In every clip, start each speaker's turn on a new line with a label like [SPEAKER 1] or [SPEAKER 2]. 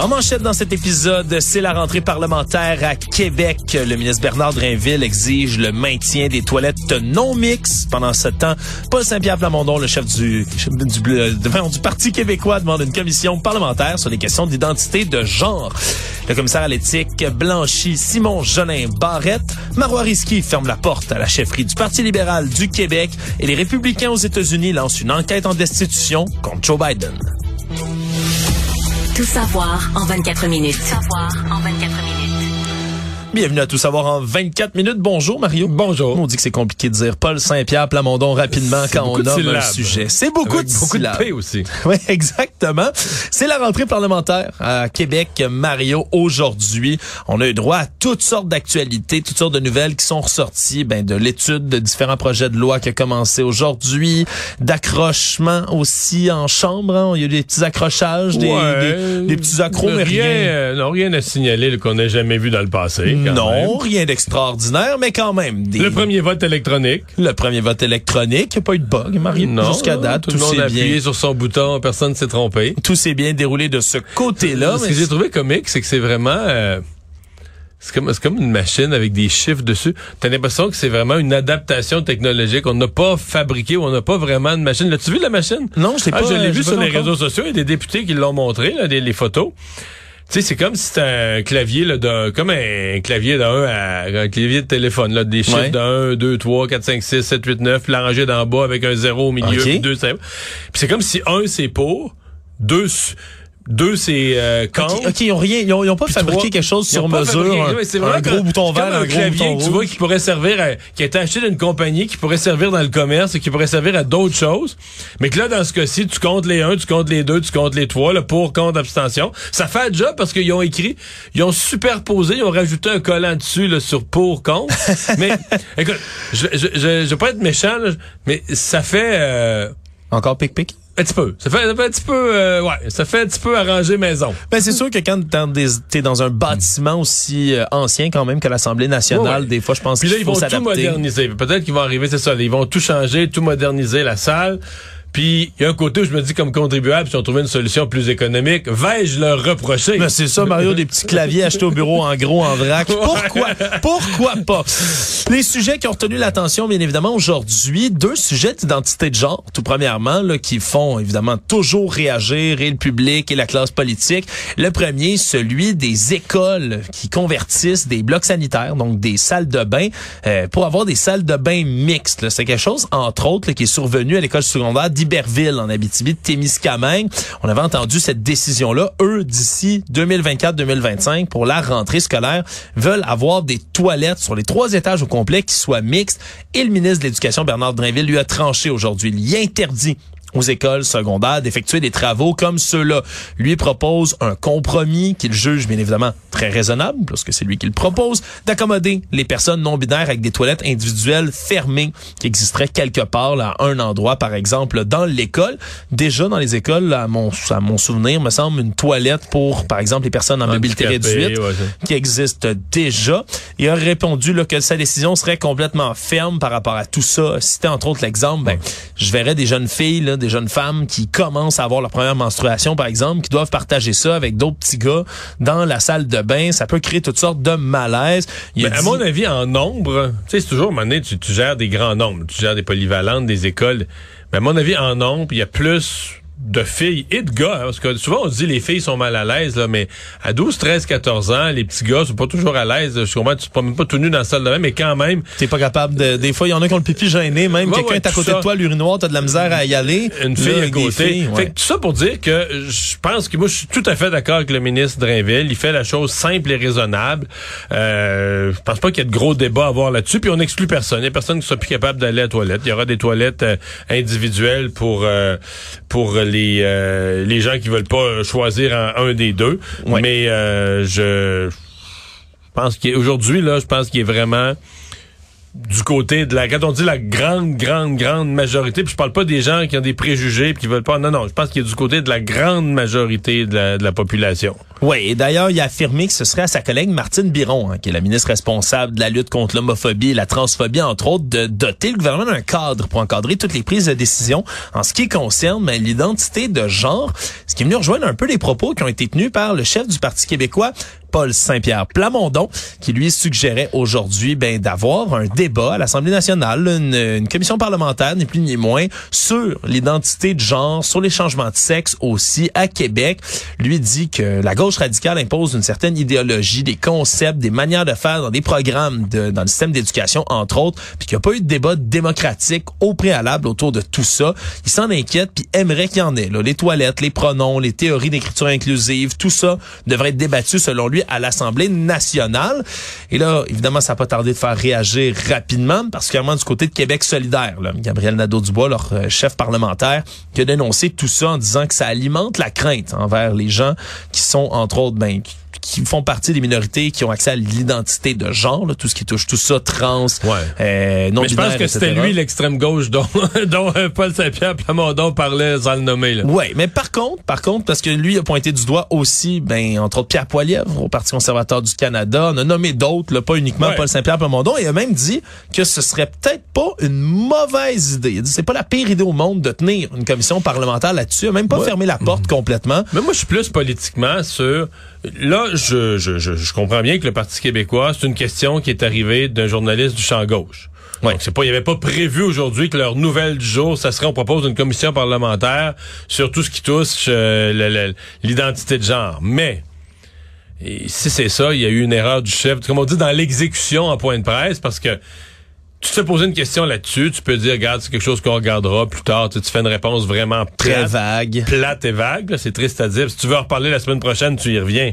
[SPEAKER 1] En manchette dans cet épisode, c'est la rentrée parlementaire à Québec. Le ministre Bernard Drinville exige le maintien des toilettes non mixtes. Pendant ce temps, Paul Saint-Pierre Plamondon, le chef du, du, euh, du, Parti québécois, demande une commission parlementaire sur les questions d'identité de genre. Le commissaire à l'éthique Blanchi Simon Jolin Barrette, Marois Risky ferme la porte à la chefferie du Parti libéral du Québec et les républicains aux États-Unis lancent une enquête en destitution contre Joe Biden.
[SPEAKER 2] Tout savoir en 24 minutes. Savoir
[SPEAKER 1] Bienvenue à Tout savoir en 24 minutes. Bonjour Mario.
[SPEAKER 3] Bonjour.
[SPEAKER 1] On dit que c'est compliqué de dire Paul Saint-Pierre Plamondon rapidement quand on nomme un sujet. C'est beaucoup
[SPEAKER 3] Avec
[SPEAKER 1] de
[SPEAKER 3] beaucoup de aussi.
[SPEAKER 1] Oui, exactement. C'est la rentrée parlementaire à Québec, Mario, aujourd'hui. On a eu droit à toutes sortes d'actualités, toutes sortes de nouvelles qui sont ressorties ben, de l'étude de différents projets de loi qui a commencé aujourd'hui, d'accrochements aussi en chambre. Hein. Il y a eu des petits accrochages, des, des, petits accros, mais
[SPEAKER 3] rien.
[SPEAKER 1] rien...
[SPEAKER 3] Euh, non, rien à signaler qu'on n'a jamais vu dans le passé
[SPEAKER 1] non, rien d'extraordinaire, mais quand même. Des...
[SPEAKER 3] Le premier vote électronique.
[SPEAKER 1] Le premier vote électronique. Il n'y a pas eu de bug, Marie.
[SPEAKER 3] Non.
[SPEAKER 1] Jusqu'à date,
[SPEAKER 3] tout,
[SPEAKER 1] tout,
[SPEAKER 3] le monde a appuyé sur son bouton, personne ne s'est trompé.
[SPEAKER 1] Tout s'est bien déroulé de ce côté-là.
[SPEAKER 3] Ce que j'ai trouvé comique, c'est que c'est vraiment... Euh... C'est comme, comme une machine avec des chiffres dessus. T'as l'impression que c'est vraiment une adaptation technologique. On n'a pas fabriqué ou on n'a pas vraiment de machine. L'as-tu vu la machine?
[SPEAKER 1] Non, je
[SPEAKER 3] sais
[SPEAKER 1] pas.
[SPEAKER 3] Ah, je l'ai
[SPEAKER 1] euh,
[SPEAKER 3] vu sur les réseaux sociaux. Il y a des députés qui l'ont montré, là, des, les photos. Tu sais, c'est comme si c'était un clavier là, comme un clavier d'un à un clavier de téléphone, là, des chiffres d'un, 1, 2, 3, 4, 5, 6, 7, 8, 9, puis l'arranger d'en bas avec un zéro au milieu,
[SPEAKER 1] okay.
[SPEAKER 3] puis 2, Puis c'est comme si un, c'est pour, deux, deux, c'est euh, quand.
[SPEAKER 1] OK, ils n'ont rien, ils ont, pas fabriqué quelque chose sur mesure.
[SPEAKER 3] Fabriqué,
[SPEAKER 1] un, gros bouton vert, un,
[SPEAKER 3] clavier, tu vois, qui pourrait servir à, qui a été acheté d'une compagnie, qui pourrait servir dans le commerce et qui pourrait servir à d'autres choses. Mais que là, dans ce cas-ci, tu comptes les 1, tu comptes les deux, tu comptes les trois, le pour, contre, abstention. Ça fait un job parce qu'ils ont écrit, ils ont superposé, ils ont rajouté un collant dessus, là, sur pour, contre. mais, écoute, je, je, je, vais pas être méchant, là, mais ça fait, euh,
[SPEAKER 1] encore pic-pic?
[SPEAKER 3] Un petit peu. Ça fait, un petit peu, euh, ouais, ça fait un petit peu arranger maison.
[SPEAKER 1] Ben c'est sûr que quand t'es dans un bâtiment aussi euh, ancien quand même que l'Assemblée nationale, des fois je pense.
[SPEAKER 3] Puis là, ils vont tout moderniser. Peut-être qu'ils vont arriver, c'est ça, ils vont tout changer, tout moderniser la salle. Puis il y a un côté où je me dis comme contribuable, si on trouvait une solution plus économique, vais-je leur reprocher?
[SPEAKER 1] Ben, c'est ça, Mario, des petits claviers achetés au bureau en gros, en vrac. Pourquoi? Pourquoi pas? Les sujets qui ont retenu l'attention, bien évidemment, aujourd'hui, deux sujets d'identité de genre, tout premièrement, là, qui font évidemment toujours réagir et le public et la classe politique. Le premier, celui des écoles qui convertissent des blocs sanitaires, donc des salles de bain, euh, pour avoir des salles de bain mixtes. C'est quelque chose, entre autres, là, qui est survenu à l'école secondaire d'Iberville en Abitibi, de Témiscamingue. On avait entendu cette décision-là. Eux, d'ici 2024-2025, pour la rentrée scolaire, veulent avoir des toilettes sur les trois étages au complet qui soient mixtes. Et le ministre de l'Éducation, Bernard Drinville, lui a tranché aujourd'hui. Il y interdit aux écoles secondaires d'effectuer des travaux comme ceux-là. Lui propose un compromis qu'il juge bien évidemment très raisonnable, parce que c'est lui qui le propose, d'accommoder les personnes non binaires avec des toilettes individuelles fermées qui existeraient quelque part là, à un endroit, par exemple dans l'école. Déjà dans les écoles, là, à, mon, à mon souvenir, me semble une toilette pour, par exemple, les personnes en mobilité réduite qui existe déjà. Il a répondu là, que sa décision serait complètement ferme par rapport à tout ça. Cité entre autres l'exemple, ben, je verrais des jeunes filles, là, jeunes femmes qui commencent à avoir leur première menstruation, par exemple, qui doivent partager ça avec d'autres petits gars dans la salle de bain. Ça peut créer toutes sortes de malaises.
[SPEAKER 3] Mais à mon avis, en nombre, tu sais, c'est toujours, à un moment donné, tu gères des grands nombres. Tu gères des polyvalentes, des écoles. Mais à mon avis, en nombre, il y a plus de filles et de gars, hein, parce que souvent on dit les filles sont mal à l'aise, là, mais à 12, 13, 14 ans, les petits gars sont pas toujours à l'aise. Euh, je comprends, tu te promènes pas tout nu dans la salle de bain, mais quand même.
[SPEAKER 1] T'es pas capable de, des fois, il y en a qui ont le pipi gêné, même. Quelqu'un est à côté de toi, l'urinoir, t'as de la misère à y aller.
[SPEAKER 3] Une fille à côté. Fait que tout ça pour dire que je pense que moi, je suis tout à fait d'accord avec le ministre Drainville. Il fait la chose simple et raisonnable. Euh, je pense pas qu'il y ait de gros débats à avoir là-dessus, puis on exclut personne. Il y a personne qui sera plus capable d'aller à la toilette. Il y aura des toilettes euh, individuelles pour, euh, pour les, euh, les gens qui veulent pas choisir un, des deux. Mais euh, je, je pense qu'aujourd'hui, là, je pense qu'il est vraiment du côté de la quand on dit la grande grande grande majorité puis je parle pas des gens qui ont des préjugés puis qui veulent pas non non je pense qu'il est du côté de la grande majorité de la, population.
[SPEAKER 1] Oui et d'ailleurs il a affirmé que ce serait à sa collègue Martine Biron hein, qui est la ministre responsable de la lutte contre l'homophobie et la transphobie entre autres de doter le gouvernement d'un cadre pour encadrer toutes les prises de décision en ce qui concerne ben, l'identité de genre. Ce qui est venu rejoindre un peu les propos qui ont été tenus par le chef du Parti québécois Paul Saint-Pierre Plamondon, qui lui suggérait aujourd'hui ben, d'avoir un débat à l'Assemblée nationale, une, commission parlementaire, ni plus ni moins, sur l'identité de genre, sur les changements de sexe aussi à Québec. Lui dit que la gauche radicale impose une certaine idéologie, des concepts, des manières de faire dans des programmes de, dans le système d'éducation, entre autres, puis qu'il n'y a pas eu de débat démocratique au préalable autour de tout ça. Il s'en inquiète, puis aimerait qu'il y en ait. Là. Les toilettes, les pronoms, les théories d'écriture inclusive, tout ça devrait être débattu selon lui à l'Assemblée nationale. Et là, évidemment, ça n'a pas tardé de faire réagir rapidement, particulièrement du côté de Québec solidaire. Là. Gabriel Nadeau-Dubois, leur euh, chef parlementaire, qui a dénoncé tout ça en disant que ça alimente la crainte envers les gens qui sont, entre autres, ben, qui font partie des minorités qui ont accès à l'identité de genre, tout ce qui touche tout ça, trans,
[SPEAKER 3] ouais.
[SPEAKER 1] euh, non
[SPEAKER 3] Mais je pense que c'était lui l'extrême gauche dont, dont euh, Paul Saint-Pierre Plamondon parlait sans le nommer.
[SPEAKER 1] Oui, mais par contre, par contre, parce que lui a pointé du doigt aussi, ben entre autres Pierre Poilievre au Parti conservateur du Canada, on a nommé d'autres, pas uniquement Paul Saint-Pierre Plamondon, et il a même dit que ce serait peut-être pas une mauvaise idée. Il a dit c'est pas la pire idée au monde de tenir une commission parlementaire là-dessus, il a même pas fermé la porte complètement.
[SPEAKER 3] Mais moi, je suis plus politiquement sur Là, je, je, je, comprends bien que le Parti québécois, c'est une question qui est arrivée d'un journaliste du champ gauche. Ouais. Donc, c'est pas, il n'y avait pas prévu aujourd'hui que leur nouvelle du jour, ça serait, on propose une commission parlementaire sur tout ce qui touche euh, l'identité de genre. Mais, si c'est ça, il y a eu une erreur du chef, comme on dit dans l'exécution en point de presse, parce que tu te poser une question là-dessus, tu peux dire, regarde, c'est quelque chose qu'on regardera plus tard. Tu, fais une réponse vraiment
[SPEAKER 1] très vague.
[SPEAKER 3] Plate et vague, c'est triste à dire. Si tu veux en reparler la semaine prochaine, tu y reviens.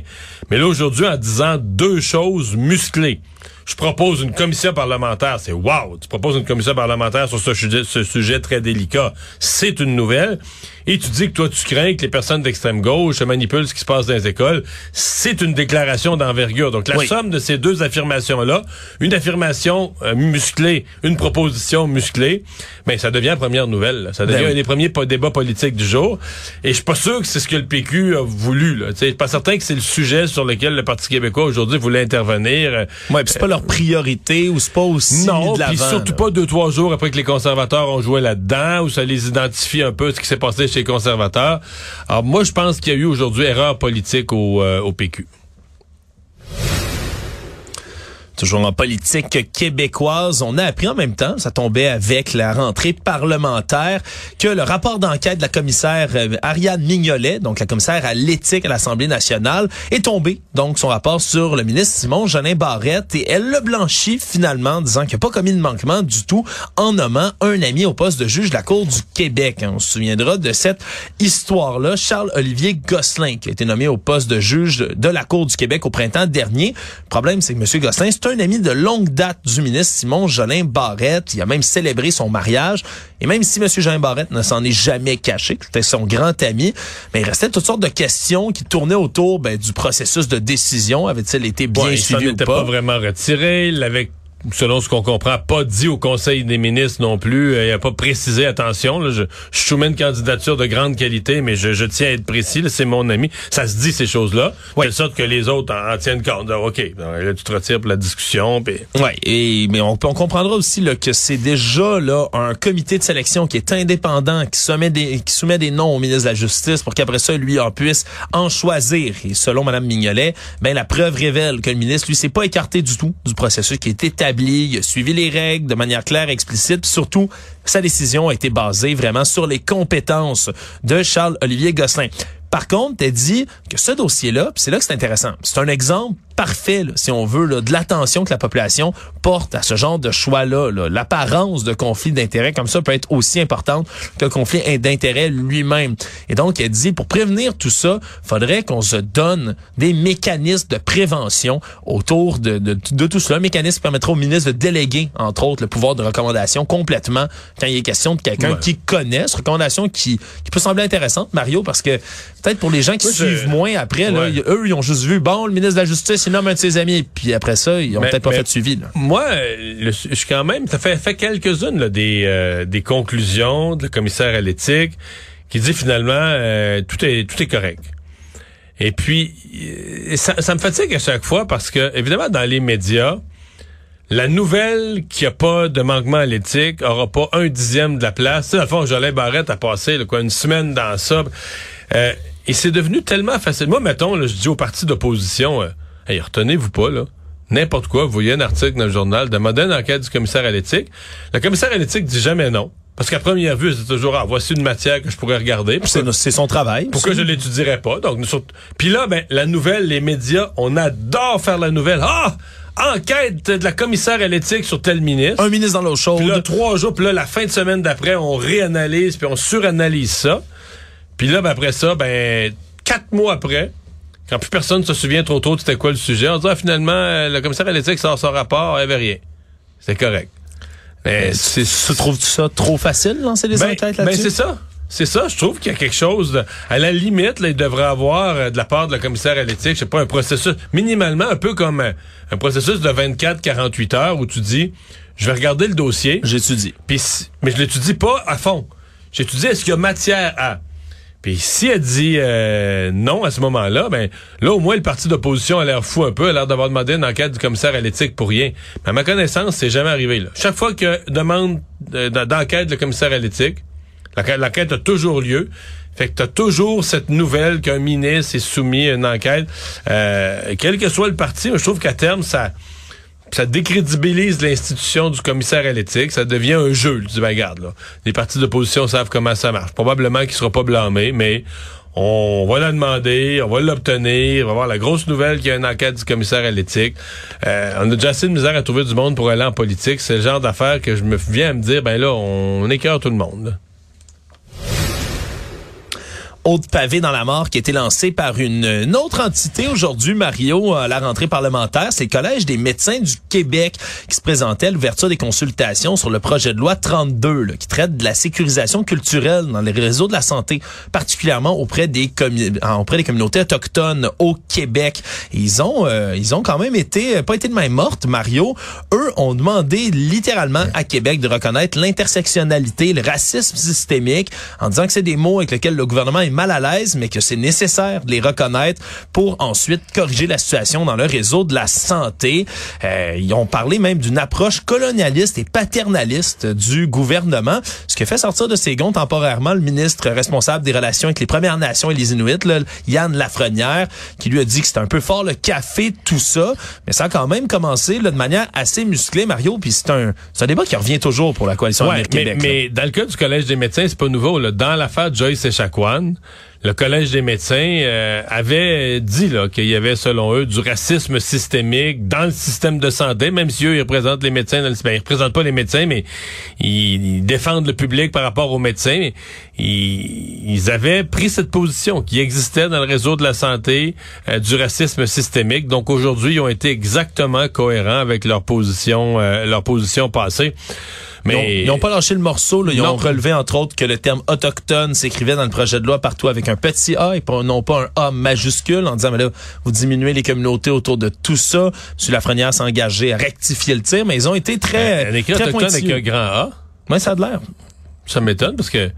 [SPEAKER 3] Mais là, aujourd'hui, en disant deux choses musclées, je propose une commission parlementaire. C'est wow! Tu proposes une commission parlementaire sur ce sujet, ce sujet très délicat. C'est une nouvelle. Et tu dis que toi, tu crains que les personnes d'extrême gauche manipulent ce qui se passe dans les écoles. C'est une déclaration d'envergure. Donc, la somme de ces deux affirmations-là, une affirmation euh, musclée, une proposition musclée, ben, ça devient la première nouvelle. Ça devient ben un des premiers débats politiques du jour. Et je suis pas sûr que c'est ce que le PQ a voulu. Je suis pas certain que c'est le sujet sur lequel le Parti québécois aujourd'hui voulait intervenir.
[SPEAKER 1] Ouais, c'est pas leur priorité ou c'est pas aussi
[SPEAKER 3] non, puis surtout pas deux trois jours après que les conservateurs ont joué là-dedans ou ça les identifie un peu ce qui s'est passé conservateurs. Alors moi je pense qu'il y a eu aujourd'hui erreur politique au, euh, au PQ.
[SPEAKER 1] Toujours en politique québécoise, on a appris en même temps, ça tombait avec la rentrée parlementaire, que le rapport d'enquête de la commissaire euh, Ariane Mignolet, donc la commissaire à l'éthique à l'Assemblée nationale, est tombé. Donc son rapport sur le ministre Simon Jeanin Barrette et elle le blanchit finalement, disant qu'il n'a pas commis de manquement du tout en nommant un ami au poste de juge de la Cour du Québec. On se souviendra de cette histoire-là. Charles-Olivier Gosselin, qui a été nommé au poste de juge de la Cour du Québec au printemps dernier. Le problème, c'est que M. Gosselin, un ami de longue date du ministre Simon Jolin Barrette. Il a même célébré son mariage. Et même si M. Jolin Barrette ne s'en est jamais caché, c'était son grand ami, mais il restait toutes sortes de questions qui tournaient autour ben, du processus de décision. Avait-il été bien suivi ou pas?
[SPEAKER 3] pas vraiment retiré. Il avait selon ce qu'on comprend, pas dit au Conseil des ministres non plus. Il n'a pas précisé, attention, là, je, je soumets une candidature de grande qualité, mais je, je tiens à être précis, c'est mon ami. Ça se dit ces choses-là, de sorte que les autres en, tiennent compte. OK, là, tu te retires pour la discussion. Pis...
[SPEAKER 1] Oui, et, mais on, on comprendra aussi là, que c'est déjà là un comité de sélection qui est indépendant, qui soumet des, qui soumet des noms au ministre de la Justice pour qu'après ça, lui, en puisse en choisir. Et selon Mme Mignolet, ben, la preuve révèle que le ministre, lui, s'est pas écarté du tout du processus qui est établi il a suivi les règles de manière claire explicite. surtout, sa décision a été basée vraiment sur les compétences de Charles-Olivier Gosselin. Par contre, elle dit que ce dossier-là, c'est là que c'est intéressant, c'est un exemple parfait, si on veut, de l'attention que la population porte à ce genre de choix-là. L'apparence de conflit d'intérêt comme ça peut être aussi importante qu'un conflit d'intérêt lui-même. Et donc, elle dit, pour prévenir tout ça, faudrait qu'on se donne des mécanismes de prévention autour de, de, de tout cela. Un mécanisme qui permettra au ministre de déléguer, entre autres, le pouvoir de recommandation complètement quand il est question de quelqu'un qui connaît, cette recommandation qui, qui peut sembler intéressante, Mario, parce que peut-être pour les gens qui suivent moins après, là, eux, ils ont juste vu, bon, le ministre de la Justice, il nomme un de ses amis. Puis après ça, ils ont peut-être pas
[SPEAKER 3] mais-
[SPEAKER 1] fait de suivi. Là.
[SPEAKER 3] Moi, le- je suis quand même, ça fait, fait quelques-unes là, des, euh, des conclusions de le commissaire à l'éthique qui dit finalement euh, tout est tout est correct. Et puis euh, ça, ça me fatigue à chaque fois parce que évidemment dans les médias, la nouvelle qu'il n'y a pas de manquement à l'éthique aura pas un dixième de la place. Tu sais, fond, Jolin Barrette a passé là, quoi, une semaine dans ça. Euh, et c'est devenu tellement facile. Moi, mettons, là, je dis aux partis d'opposition, euh, hey, retenez-vous pas, là. N'importe quoi, vous voyez un article dans le journal, demandez une enquête du commissaire à l'éthique. Le commissaire à l'éthique dit jamais non. Parce qu'à première vue, c'est toujours, ah, voici une matière que je pourrais regarder.
[SPEAKER 1] C'est son travail.
[SPEAKER 3] pourquoi je l'étudierais pas? Donc, nous Puis là, ben, la nouvelle, les médias, on adore faire la nouvelle. Ah! Enquête de la commissaire à l'éthique sur tel ministre.
[SPEAKER 1] Un ministre dans l'eau chaude.
[SPEAKER 3] Puis là, trois jours, puis là, la fin de semaine d'après, on réanalyse, puis on suranalyse ça. Puis là, ben, après ça, ben, quatre mois après, quand plus personne se souvient trop tôt de c'était quoi le sujet, on dit, ah, finalement, euh, le commissaire à l'éthique sort son rapport, il n'y avait rien. C'est correct. Mais c'est
[SPEAKER 1] tu trouves ça trop facile, lancer des
[SPEAKER 3] ben,
[SPEAKER 1] enquêtes
[SPEAKER 3] ben,
[SPEAKER 1] là-dessus?
[SPEAKER 3] c'est ça. C'est ça, je trouve qu'il y a quelque chose de, à la limite, là, il devrait avoir euh, de la part de la commissaire à l'éthique, je sais pas, un processus, minimalement, un peu comme euh, un processus de 24-48 heures où tu dis, je vais regarder le dossier,
[SPEAKER 1] J'étudie.
[SPEAKER 3] puis si- mais je l'étudie pas à fond. J'étudie est-ce qu'il y a matière à. Puis si elle dit euh, non à ce moment-là, ben là au moins le parti d'opposition a l'air fou un peu, a l'air d'avoir demandé une enquête du commissaire à l'éthique pour rien. Mais à ma connaissance, c'est jamais arrivé là. Chaque fois que demande euh, d'enquête le commissaire à l'éthique, l'enquête a toujours lieu. Fait que t'as toujours cette nouvelle qu'un ministre est soumis à une enquête, euh, quel que soit le parti. Je trouve qu'à terme ça ça décrédibilise l'institution du commissaire à l'éthique. Ça devient un jeu. Tu dis, les partis d'opposition savent comment ça marche. Probablement qu'il sera pas blâmé, mais on va la demander, on va l'obtenir, on va avoir la grosse nouvelle qu'il y a une enquête du commissaire à l'éthique. Euh, on a déjà assez de misère à trouver du monde pour aller en politique. C'est le genre d'affaire que je me viens à me dire, ben là, on écœure tout le monde.
[SPEAKER 1] Autre pavé dans la mort qui a été lancé par une, autre entité aujourd'hui, Mario, à la rentrée parlementaire. C'est le Collège des médecins du Québec qui se présentait à l'ouverture des consultations sur le projet de loi 32 là, qui traite de la sécurisation culturelle dans les réseaux de la santé, particulièrement auprès des, euh, auprès des communautés autochtones au Québec. Ils ont euh, ils ont quand même été, pas été de main morte, Mario. Eux ont demandé littéralement à Québec de reconnaître l'intersectionnalité, le racisme systémique, en disant que c'est des mots avec lesquels le gouvernement est mal à l'aise, mais que c'est nécessaire de les reconnaître pour ensuite corriger la situation dans le réseau de la santé. Euh, ils ont parlé même d'une approche colonialiste et paternaliste du gouvernement, ce qui fait sortir de ses gonds temporairement le ministre responsable des relations avec les Premières Nations et les Inuits, là, Yann Lafrenière, qui lui a dit que c'était un peu fort le café, tout ça, mais ça a quand même commencé là, de manière assez musclée, Mario, puis c'est un, un débat qui revient toujours pour la coalition
[SPEAKER 3] Ouais, mais,
[SPEAKER 1] Québec. là.
[SPEAKER 3] mais dans le cas du Collège des médecins, c'est pas nouveau. Là. Dans l'affaire Joyce Echaquan, le Collège des médecins euh, avait dit qu'il y avait, selon eux, du racisme systémique dans le système de santé, même si eux, ils représentent les médecins. Dans le, ben, ils représentent pas les médecins, mais ils, ils défendent le public par rapport aux médecins. Ils, ils avaient pris cette position qui existait dans le réseau de la santé euh, du racisme systémique. Donc aujourd'hui, ils ont été exactement cohérents avec leur position, euh, leur position passée. Mais
[SPEAKER 1] Ils n'ont pas lâché le morceau. Là. Ils
[SPEAKER 3] Non.
[SPEAKER 1] ont relevé, entre autres, que le terme autochtone s'écrivait dans le projet de loi partout avec un petit A et non pas un A majuscule en disant, mais là, vous diminuez les communautés autour de tout ça. M. Lafrenière s'est engagé à rectifier le tir, mais ils ont été très,
[SPEAKER 3] un écrit
[SPEAKER 1] très
[SPEAKER 3] autochtone avec un grand A,
[SPEAKER 1] Ouais, ça a de l'air.
[SPEAKER 3] ça m'étonne parce que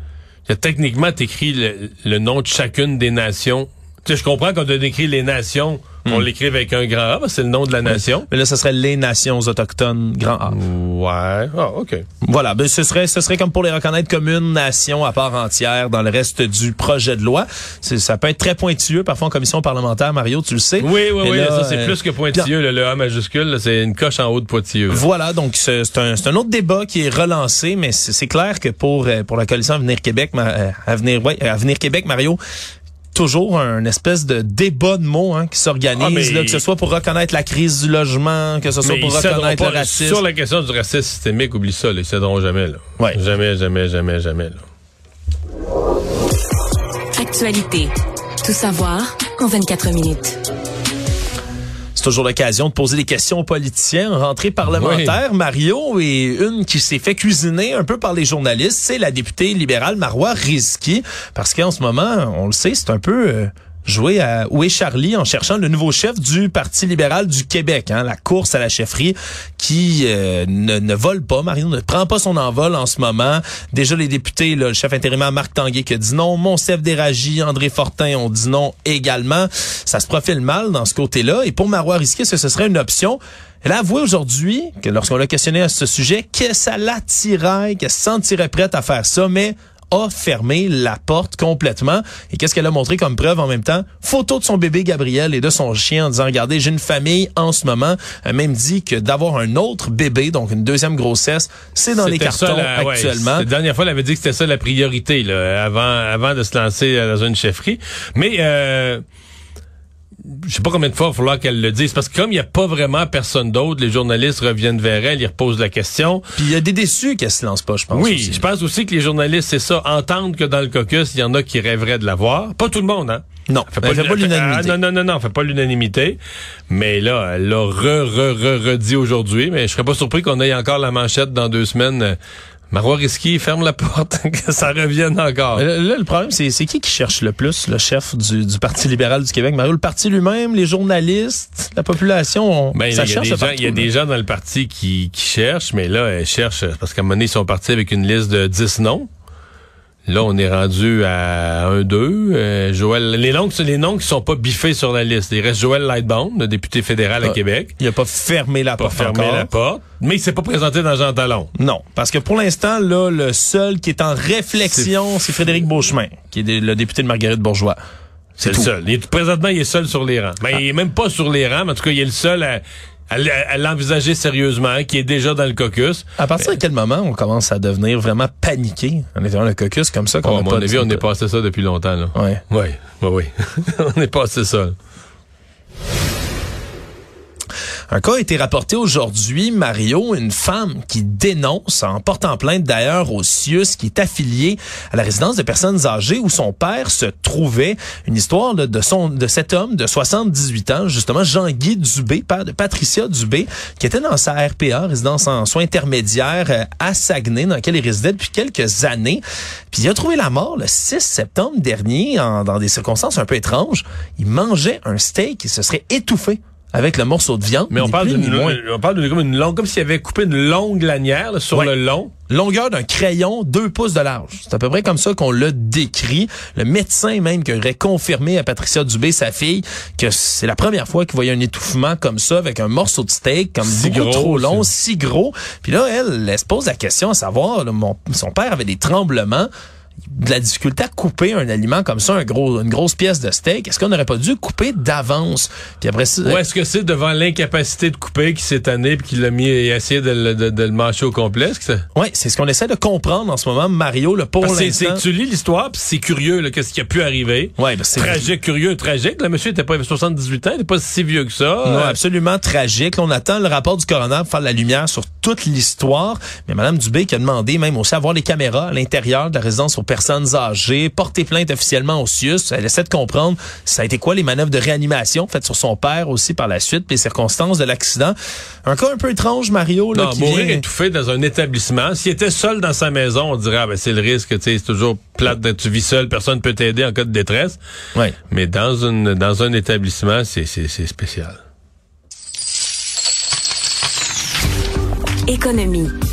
[SPEAKER 3] a techniquement t'écris le, le nom de chacune des nations. Tu sais, je comprends qu'on doit décrire les nations,
[SPEAKER 1] Hmm.
[SPEAKER 3] on l'écrit avec un grand A, c'est le nom de la nation.
[SPEAKER 1] Mais là, ce serait les nations autochtones, grand A.
[SPEAKER 3] Ouais. Ah, OK.
[SPEAKER 1] Voilà, ben ce serait ce serait comme pour les reconnaître comme une nation à part entière dans le reste du projet de loi. C'est- Ça peut être très pointilleux parfois en commission parlementaire, Mario, tu le sais.
[SPEAKER 3] Oui, oui,
[SPEAKER 1] Et
[SPEAKER 3] oui,
[SPEAKER 1] là,
[SPEAKER 3] ça c'est
[SPEAKER 1] euh,
[SPEAKER 3] plus que pointilleux. là, le A majuscule, c'est une coche en haut de pointilleux. là.
[SPEAKER 1] Voilà, donc c'est un, c'est un autre débat qui est relancé, mais c'est clair que pour euh, pour la coalition Avenir Québec, ma- euh, Avenir ouais, euh, Avenir Québec, Mario, toujours un espèce de débat de mots hein, qui s'organise,
[SPEAKER 3] Ah,
[SPEAKER 1] que ce soit pour reconnaître la crise du logement, que ce soit
[SPEAKER 3] Mais
[SPEAKER 1] pour reconnaître le racisme.
[SPEAKER 3] Sur la question du racisme systémique, oublie ça, là, ils céderont jamais. Là.
[SPEAKER 1] Ouais.
[SPEAKER 3] Jamais, jamais, jamais, jamais. Là.
[SPEAKER 2] Actualité. Tout savoir en 24 minutes.
[SPEAKER 1] Toujours l'occasion de poser des questions aux politiciens en rentrée parlementaire. Mario et une qui s'est fait cuisiner un peu par les journalistes, c'est la députée libérale Marois Rizki. Parce qu'en ce moment, on le sait, c'est un peu... euh, jouer à Où est Charlie en cherchant le nouveau chef du Parti libéral du Québec. Hein, la course à la chefferie qui euh, ne, ne vole pas. Mario ne prend pas son envol en ce moment. Déjà, les députés, le chef intérimaire Marc Tanguay qui a dit non. Monsef Déragi, André Fortin ont dit non également. Ça se profile mal dans ce côté-là. Et pour Marois Risqué, ce, ce serait une option? Elle a avoué aujourd'hui que lorsqu'on l'a questionné à ce sujet, que ça l'attirait, qu'elle se sentirait prête à faire ça, mais a fermé la porte complètement. Et qu'est-ce qu'elle a montré comme preuve en même temps? Photo de son bébé Gabriel et de son chien en disant, regardez, j'ai une famille en ce moment. Elle a même dit que d'avoir un autre bébé, donc une deuxième grossesse, c'est dans les cartons
[SPEAKER 3] la- ouais,
[SPEAKER 1] actuellement.
[SPEAKER 3] la dernière fois, elle avait dit que c'était ça la priorité là, avant, avant de se lancer euh, dans une chefferie. Mais euh, je sais pas combien de fois il va falloir qu'elle le dise. Parce que comme il n'y a pas vraiment personne d'autre, les journalistes reviennent vers elle, ils reposent la question.
[SPEAKER 1] Puis il y a des déçus qu'elle se lance pas, je pense.
[SPEAKER 3] Oui,
[SPEAKER 1] aussi.
[SPEAKER 3] je pense aussi que les journalistes, c'est ça, entendent que dans le caucus, il y en a qui rêveraient de l'avoir. Pas tout le monde, hein?
[SPEAKER 1] Non,
[SPEAKER 3] Fait
[SPEAKER 1] fait pas l'unanimité.
[SPEAKER 3] Ah, non, non, non, non, fait pas l'unanimité. Mais là, elle l'a re, re, re, redit aujourd'hui. Mais je serais pas surpris qu'on ait encore la manchette dans deux semaines. Marois Risky ferme la porte, que ça revienne encore.
[SPEAKER 1] Là, là, le problème, c'est c'est qui qui cherche le plus, le chef du, du Parti libéral du Québec? Mario, le parti lui-même, les journalistes, la population, on,
[SPEAKER 3] Ben,
[SPEAKER 1] ça
[SPEAKER 3] il y a,
[SPEAKER 1] cherche
[SPEAKER 3] des gens,
[SPEAKER 1] partout,
[SPEAKER 3] il y a des gens dans le parti qui, qui cherchent, mais là, elles cherchent, parce qu'à un moment donné, ils sont partis avec une liste de 10 noms. Là, on est rendu à 1, 2. Joël, les noms, les noms qui sont pas biffés sur la liste. Il reste Joël Lightbound, le député fédéral à
[SPEAKER 1] Ah,
[SPEAKER 3] Québec.
[SPEAKER 1] Il a pas fermé la
[SPEAKER 3] Pas
[SPEAKER 1] porte
[SPEAKER 3] fermé
[SPEAKER 1] encore.
[SPEAKER 3] la porte. Mais il s'est pas présenté dans Jean Talon.
[SPEAKER 1] Non, parce que pour l'instant, là, le seul qui est en réflexion, c'est Frédéric Beauchemin, qui est le député de Marguerite Bourgeois.
[SPEAKER 3] C'est le
[SPEAKER 1] tout.
[SPEAKER 3] seul. Il est- présentement, il est seul sur les rangs. Mais il est même pas sur les rangs, mais en tout cas, il est le seul à, à l'envisager sérieusement, qui est déjà dans le caucus.
[SPEAKER 1] À partir de quel moment on commence à devenir vraiment paniqué en étant le caucus comme ça? a
[SPEAKER 3] à mon avis,
[SPEAKER 1] de-
[SPEAKER 3] on est passé ça depuis longtemps, là.
[SPEAKER 1] Ouais.
[SPEAKER 3] Oui, oui, oui. on est passé ça. là.
[SPEAKER 1] Un cas a été rapporté aujourd'hui, Mario, une femme qui dénonce, en portant plainte d'ailleurs au CIUS, qui est affilié à la résidence de personnes âgées où son père se trouvait. Une histoire de son de cet homme de 78 ans, justement Jean-Guy Dubé, père de Patricia Dubé, qui était dans sa RPA, résidence en soins intermédiaires euh, à Saguenay, dans laquelle il résidait depuis quelques années. Puis il a trouvé la mort le 6 septembre dernier, dans des circonstances un peu étranges. Il mangeait un steak et se serait étouffé avec le morceau de viande.
[SPEAKER 3] Mais on parle d'une, on parle comme une longue, comme s'il avait coupé une longue lanière là, sur
[SPEAKER 1] Ouais.
[SPEAKER 3] le long.
[SPEAKER 1] Longueur d'un crayon, deux pouces de large. C'est à peu près comme ça qu'on l'a décrit. Le médecin même qui aurait confirmé à Patricia Dubé, sa fille, que c'est la première fois qu'il voyait un étouffement comme ça, avec un morceau de steak, comme
[SPEAKER 3] Si
[SPEAKER 1] beaucoup
[SPEAKER 3] gros,
[SPEAKER 1] trop long, si gros. Puis là, elle, elle se pose la question à savoir, là, mon- son père avait des tremblements de la difficulté à couper un aliment comme ça, un gros, une grosse pièce de steak, est-ce qu'on n'aurait pas dû couper d'avance? Puis après ça,
[SPEAKER 3] Ou est-ce que c'est devant l'incapacité de couper qui s'est tanné puis qu'il l'a mis et essayé de, le- de, de le mâcher au complet? Est-ce que c'est-
[SPEAKER 1] ce qu'on essaie de comprendre en ce moment, Mario, le pour l'instant.
[SPEAKER 3] tu lis l'histoire puis c'est curieux, là, qu'est-ce qui a pu arriver.
[SPEAKER 1] Ouais, ben, c'est
[SPEAKER 3] Tragique, curieux, tragique. Le monsieur était pas, il avait 78 ans, il était pas si vieux que ça.
[SPEAKER 1] Non,
[SPEAKER 3] Euh,
[SPEAKER 1] absolument tragique. On attend le rapport du coroner pour faire la lumière sur toute l'histoire. Mais Madame Dubé qui a demandé même aussi à voir les caméras à l'intérieur de la résidence pour personnes âgées, porter plainte officiellement au CIUS. Elle essaie de comprendre ça a été quoi les manœuvres de réanimation faites sur son père aussi par la suite, puis les circonstances de l'accident. Un cas un peu étrange, Mario, là,
[SPEAKER 3] Non,
[SPEAKER 1] qui
[SPEAKER 3] mourir
[SPEAKER 1] vient...
[SPEAKER 3] étouffé dans un établissement. S'il était seul dans sa maison, on dirait, ah, ben, c'est le risque, tu sais, c'est toujours plate tu vis seul, personne peut t'aider en cas de détresse.
[SPEAKER 1] Ouais.
[SPEAKER 3] Mais dans une, dans un établissement, c'est, c'est, c'est spécial.
[SPEAKER 2] Économie.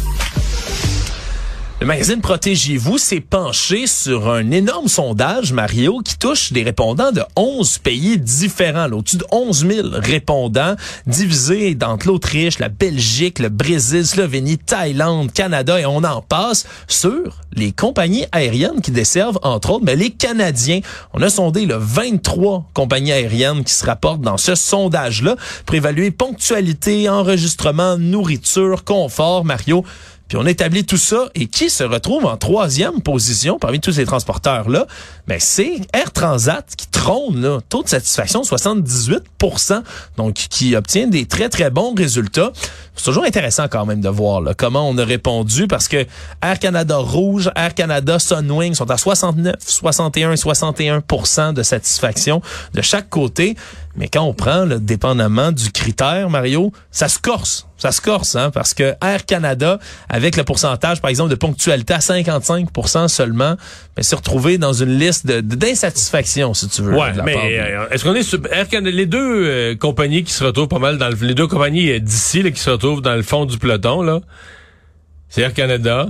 [SPEAKER 1] Le magazine Protégez-vous s'est penché sur un énorme sondage, Mario, qui touche des répondants de 11 pays différents, au-dessus de 11 000 répondants, divisés entre l'Autriche, la Belgique, le Brésil, Slovénie, Thaïlande, Canada, et on en passe, sur les compagnies aériennes qui desservent, entre autres, mais les Canadiens. On a sondé le 23 compagnies aériennes qui se rapportent dans ce sondage-là pour évaluer ponctualité, enregistrement, nourriture, confort, Mario. Puis on établit tout ça. Et qui se retrouve en troisième position parmi tous ces transporteurs-là? Ben, c'est Air Transat qui trône, là. Taux de satisfaction, 78% Donc, qui obtient des très, très bons résultats. C'est toujours intéressant quand même de voir, là, comment on a répondu parce que Air Canada Rouge, Air Canada Sunwing sont à 69, 61, 61% de satisfaction de chaque côté. Mais quand on prend, là, dépendamment du critère, Mario, ça se corse. Ça se corse, hein, parce que Air Canada, avec le pourcentage, par exemple, de ponctualité à 55% seulement, ben, s'est retrouvé dans une liste d'insatisfaction, si tu veux.
[SPEAKER 3] Ouais, mais euh, est-ce qu'on est sur Air Canada, les deux euh, compagnies qui se retrouvent pas mal dans le, les deux compagnies euh, d'ici qui se retrouvent dans le fond du peloton là, c'est Air Canada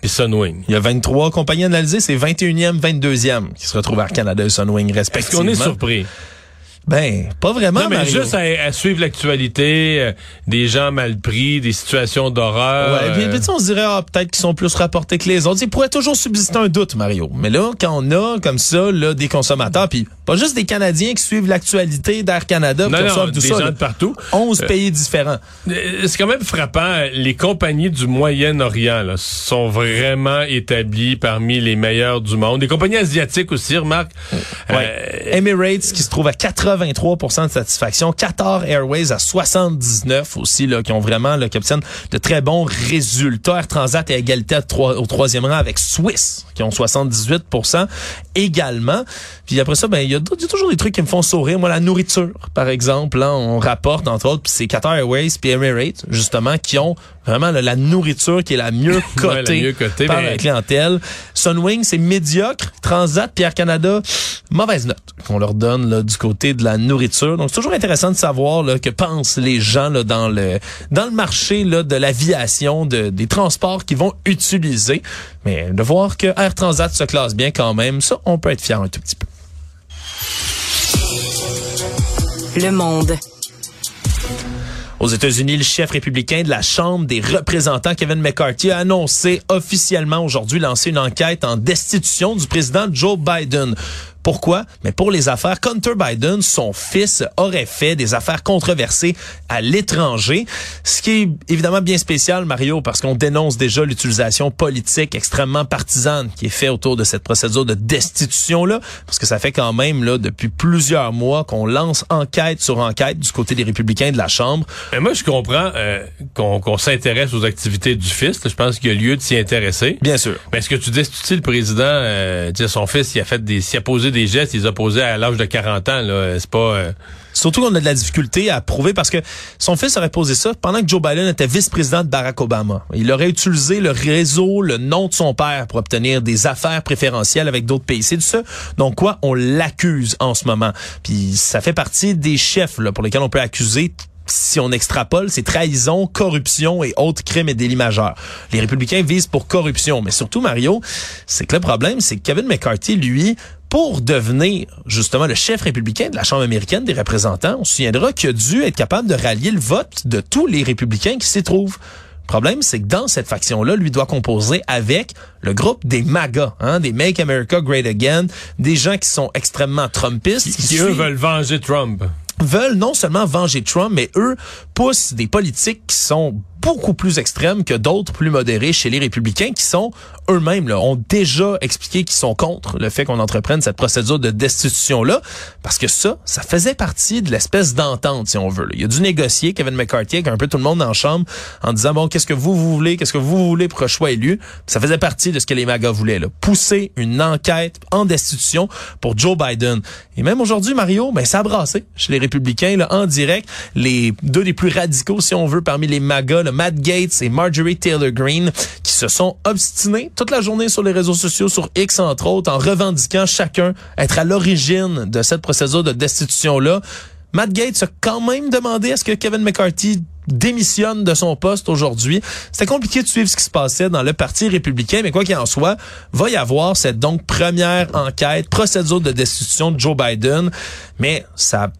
[SPEAKER 3] puis Sunwing.
[SPEAKER 1] Il y a 23 compagnies analysées, c'est 21e, 22e qui se retrouvent à Air Canada et Sunwing
[SPEAKER 3] Est-ce
[SPEAKER 1] respectivement.
[SPEAKER 3] qu'on est surpris?
[SPEAKER 1] Ben, pas vraiment,
[SPEAKER 3] Non, mais
[SPEAKER 1] Mario.
[SPEAKER 3] juste à, à suivre l'actualité, euh, des gens mal pris, des situations d'horreur.
[SPEAKER 1] Ouais,
[SPEAKER 3] euh,
[SPEAKER 1] puis, on se dirait, ah, peut-être qu'ils sont plus rapportés que les autres. Il pourrait toujours subsister un doute, Mario. Mais là, quand on a comme ça, là, des consommateurs, puis pas juste des Canadiens qui suivent l'actualité d'Air Canada,
[SPEAKER 3] non, non,
[SPEAKER 1] tout
[SPEAKER 3] des
[SPEAKER 1] ça,
[SPEAKER 3] gens
[SPEAKER 1] là.
[SPEAKER 3] de partout.
[SPEAKER 1] 11 pays différents.
[SPEAKER 3] Euh, C'est quand même frappant. Les compagnies du Moyen-Orient là, sont vraiment établies parmi les meilleures du monde. Les compagnies asiatiques aussi, remarque.
[SPEAKER 1] Ouais. Emirates qui se trouve à 83% de satisfaction, Qatar Airways à 79 aussi là qui ont vraiment là, qui obtiennent de très bons résultats. Air Transat à égalité au troisième rang avec Swiss qui ont 78 également. Puis après ça ben il y, y a toujours des trucs qui me font sourire. Moi la nourriture par exemple, là, on rapporte entre autres puis c'est Qatar Airways puis Emirates justement qui ont vraiment là, la nourriture qui est la mieux
[SPEAKER 3] Ouais, la
[SPEAKER 1] cotée
[SPEAKER 3] mieux cotée,
[SPEAKER 1] par
[SPEAKER 3] mais-
[SPEAKER 1] la clientèle. Sunwing, c'est médiocre. Transat, Pierre Canada, mauvaise note qu'on leur donne là, du côté de la nourriture. Donc, c'est toujours intéressant de savoir là, que pensent les gens là, dans le dans le marché là, de l'aviation, de, des transports qu'ils vont utiliser. Mais de voir que Air Transat se classe bien quand même, ça, on peut être fier un tout petit peu.
[SPEAKER 2] Le monde.
[SPEAKER 1] Aux États-Unis, le chef républicain de la Chambre des représentants, Kevin McCarthy, a annoncé officiellement aujourd'hui lancer une enquête en destitution du président Joe Biden. Pourquoi? Mais pour les affaires, Hunter Biden, son fils, aurait fait des affaires controversées à l'étranger. Ce qui est évidemment bien spécial, Mario, parce qu'on dénonce déjà l'utilisation politique extrêmement partisane qui est faite autour de cette procédure de destitution-là, parce que ça fait quand même, là, depuis plusieurs mois qu'on lance enquête sur enquête du côté des républicains de la Chambre.
[SPEAKER 3] Mais moi, je comprends euh, qu'on s'intéresse aux activités du fils. Je pense qu'il y a lieu de s'y intéresser.
[SPEAKER 1] Bien sûr.
[SPEAKER 3] Mais est-ce que tu sais, le président, euh, son fils, il a fait des, s'il a posé des gestes, il les a posés à l'âge de 40 ans, là. C'est pas, euh,
[SPEAKER 1] Surtout qu'on a de la difficulté à prouver parce que son fils aurait posé ça pendant que Joe Biden était vice-président de Barack Obama. Il aurait utilisé le réseau, le nom de son père pour obtenir des affaires préférentielles avec d'autres pays. C'est de ça. Donc quoi, on l'accuse en ce moment. Puis ça fait partie des chefs là, pour lesquels on peut accuser si on extrapole, c'est trahison, corruption et autres crimes et délits majeurs. Les républicains visent pour corruption, mais surtout Mario, c'est que le problème, c'est que Kevin McCarthy, lui, pour devenir justement le chef républicain de la Chambre américaine des représentants, on se souviendra qu'il a dû être capable de rallier le vote de tous les républicains qui s'y trouvent. Le problème, c'est que dans cette faction-là, lui doit composer avec le groupe des MAGA, hein, des Make America Great Again, des gens qui sont extrêmement Trumpistes,
[SPEAKER 3] qui, qui, eux veulent venger Trump.
[SPEAKER 1] veulent non seulement venger Trump, mais eux poussent des politiques qui sont beaucoup plus extrêmes que d'autres plus modérés chez les républicains qui sont eux-mêmes là, ont déjà expliqué qu'ils sont contre le fait qu'on entreprenne cette procédure de destitution là parce que ça ça faisait partie de l'espèce d'entente si on veut. là. Il a dû négocier Kevin McCarthy avec un peu tout le monde la chambre en disant bon qu'est-ce que vous vous voulez, qu'est-ce que vous voulez pour un choix élu? Ça faisait partie de ce que les MAGA voulaient là, pousser une enquête en destitution pour Joe Biden. Et même aujourd'hui Mario, ben ça a chez les républicains là en direct les deux des plus radicaux si on veut parmi les MAGA, le Matt Gates et Marjorie Taylor Greene qui se sont obstinés toute la journée sur les réseaux sociaux sur X entre autres en revendiquant chacun être à l'origine de cette procédure de destitution là. Matt Gates a quand même demandé à ce que Kevin McCarthy démissionne de son poste aujourd'hui. C'était compliqué de suivre ce qui se passait dans le Parti républicain, mais quoi qu'il en soit, va y avoir cette donc première enquête, procédure de destitution de Joe Biden, mais ça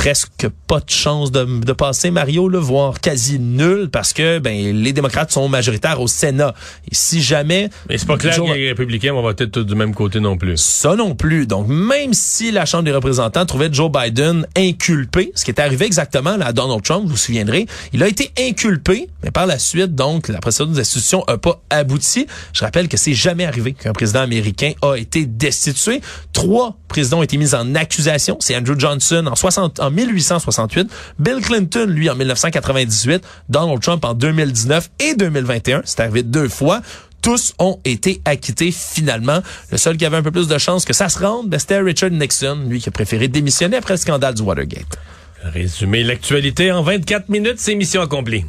[SPEAKER 1] presque pas de chance de, de passer Mario le voire quasi nul parce que ben les démocrates sont majoritaires au Sénat et si jamais
[SPEAKER 3] Mais c'est pas clair que les républicains vont voter tous du même côté non plus.
[SPEAKER 1] ça non plus. Donc, même si la Chambre des représentants trouvait Joe Biden inculpé, ce qui est arrivé exactement là, à Donald Trump, vous vous souviendrez, il a été inculpé, mais par la suite, donc, la procédure d'institution n'a pas abouti. Je rappelle que c'est jamais arrivé qu'un président américain a été destitué. Trois présidents ont été mis en accusation. C'est Andrew Johnson en, 60, en 1868, Bill Clinton, lui, en 1998, Donald Trump en 2019 et 2021. C'est arrivé deux fois tous ont été acquittés finalement. Le seul qui avait un peu plus de chance que ça se rende, ben, c'était Richard Nixon, lui qui a préféré démissionner après le scandale du Watergate.
[SPEAKER 3] Résumer l'actualité en 24 minutes, c'est mission accomplie.